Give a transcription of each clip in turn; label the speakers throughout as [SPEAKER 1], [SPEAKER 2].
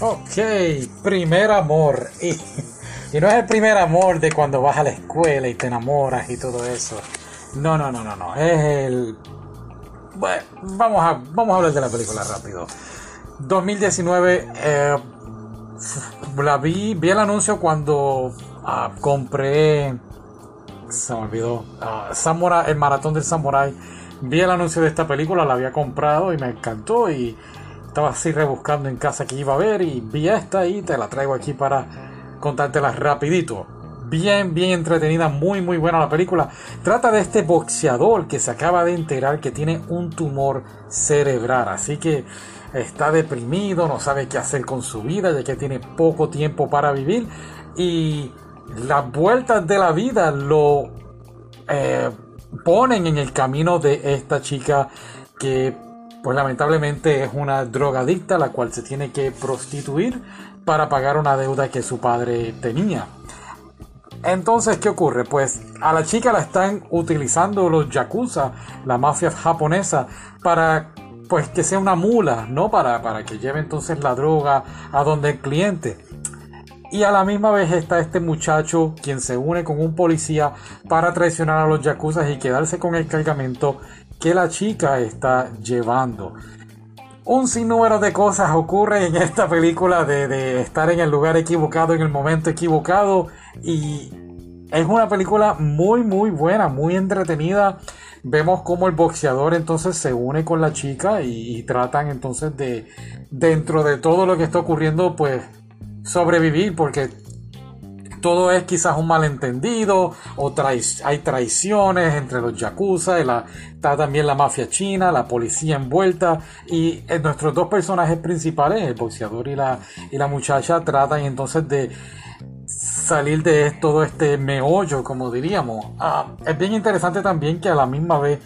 [SPEAKER 1] Ok, primer amor. Y, no es el primer amor de cuando vas a la escuela y te enamoras y todo eso. No, no, no, no, no. Es el. Bueno, vamos a, vamos a hablar de la película rápido. 2019, eh, la vi, vi el anuncio cuando ah, compré. Se me olvidó. ah, Samurai, el maratón del Samurai. Vi el anuncio de esta película, la había comprado y me encantó. Y estaba así rebuscando en casa que iba a ver. Y vi esta y te la traigo aquí para contártela rapidito. Bien, bien entretenida, muy, muy buena la película. Trata de este boxeador que se acaba de enterar que tiene un tumor cerebral. Así que está deprimido, no sabe qué hacer con su vida, ya que tiene poco tiempo para vivir. Y las vueltas de la vida lo eh, ponen en el camino de esta chica que pues lamentablemente es una drogadicta la cual se tiene que prostituir para pagar una deuda que su padre tenía. Entonces, ¿qué ocurre? Pues a la chica la están utilizando los yakuza, la mafia japonesa, para pues que sea una mula, ¿no? Para, para que lleve entonces la droga a donde el cliente. Y a la misma vez está este muchacho quien se une con un policía para traicionar a los yakuza y quedarse con el cargamento que la chica está llevando. Un sinnúmero de cosas ocurren en esta película de, de estar en el lugar equivocado, en el momento equivocado. Y es una película muy, muy buena, muy entretenida. Vemos cómo el boxeador entonces se une con la chica y, y tratan entonces de, dentro de todo lo que está ocurriendo, pues sobrevivir, porque todo es quizás un malentendido o trai- hay traiciones entre los yakuza, la- está también la mafia china, la policía envuelta y eh, nuestros dos personajes principales, el boxeador y la, y la muchacha, tratan entonces de salir de todo este meollo, como diríamos. Ah, es bien interesante también que a la misma vez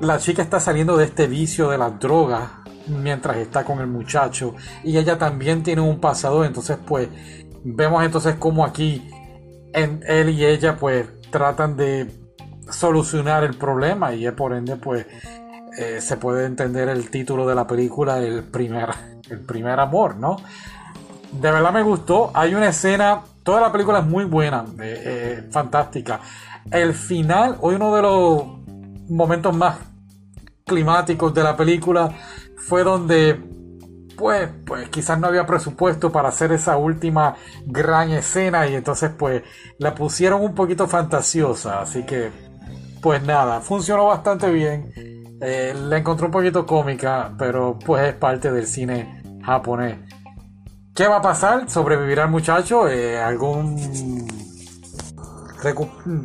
[SPEAKER 1] la chica está saliendo de este vicio de las drogas mientras está con el muchacho y ella también tiene un pasado entonces pues vemos entonces como aquí en él y ella pues tratan de solucionar el problema y por ende pues eh, se puede entender el título de la película el primer el primer amor no de verdad me gustó. Hay una escena, toda la película es muy buena, eh, eh, fantástica. El final, hoy uno de los momentos más climáticos de la película fue donde, pues, pues quizás no había presupuesto para hacer esa última gran escena y entonces pues la pusieron un poquito fantasiosa, así que, pues nada, funcionó bastante bien. Eh, la encontré un poquito cómica, pero pues es parte del cine japonés. ¿Qué va a pasar? ¿Sobrevivirá el muchacho? Eh, ¿Algún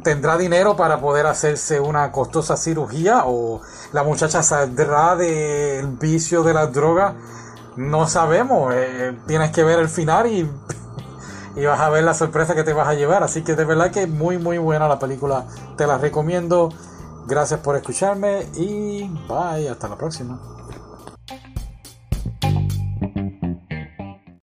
[SPEAKER 1] tendrá dinero para poder hacerse una costosa cirugía? ¿O la muchacha saldrá del vicio de las drogas? No sabemos. Eh, tienes que ver el final y, y vas a ver la sorpresa que te vas a llevar. Así que de verdad que muy muy buena la película. Te la recomiendo. Gracias por escucharme y bye. Hasta la próxima.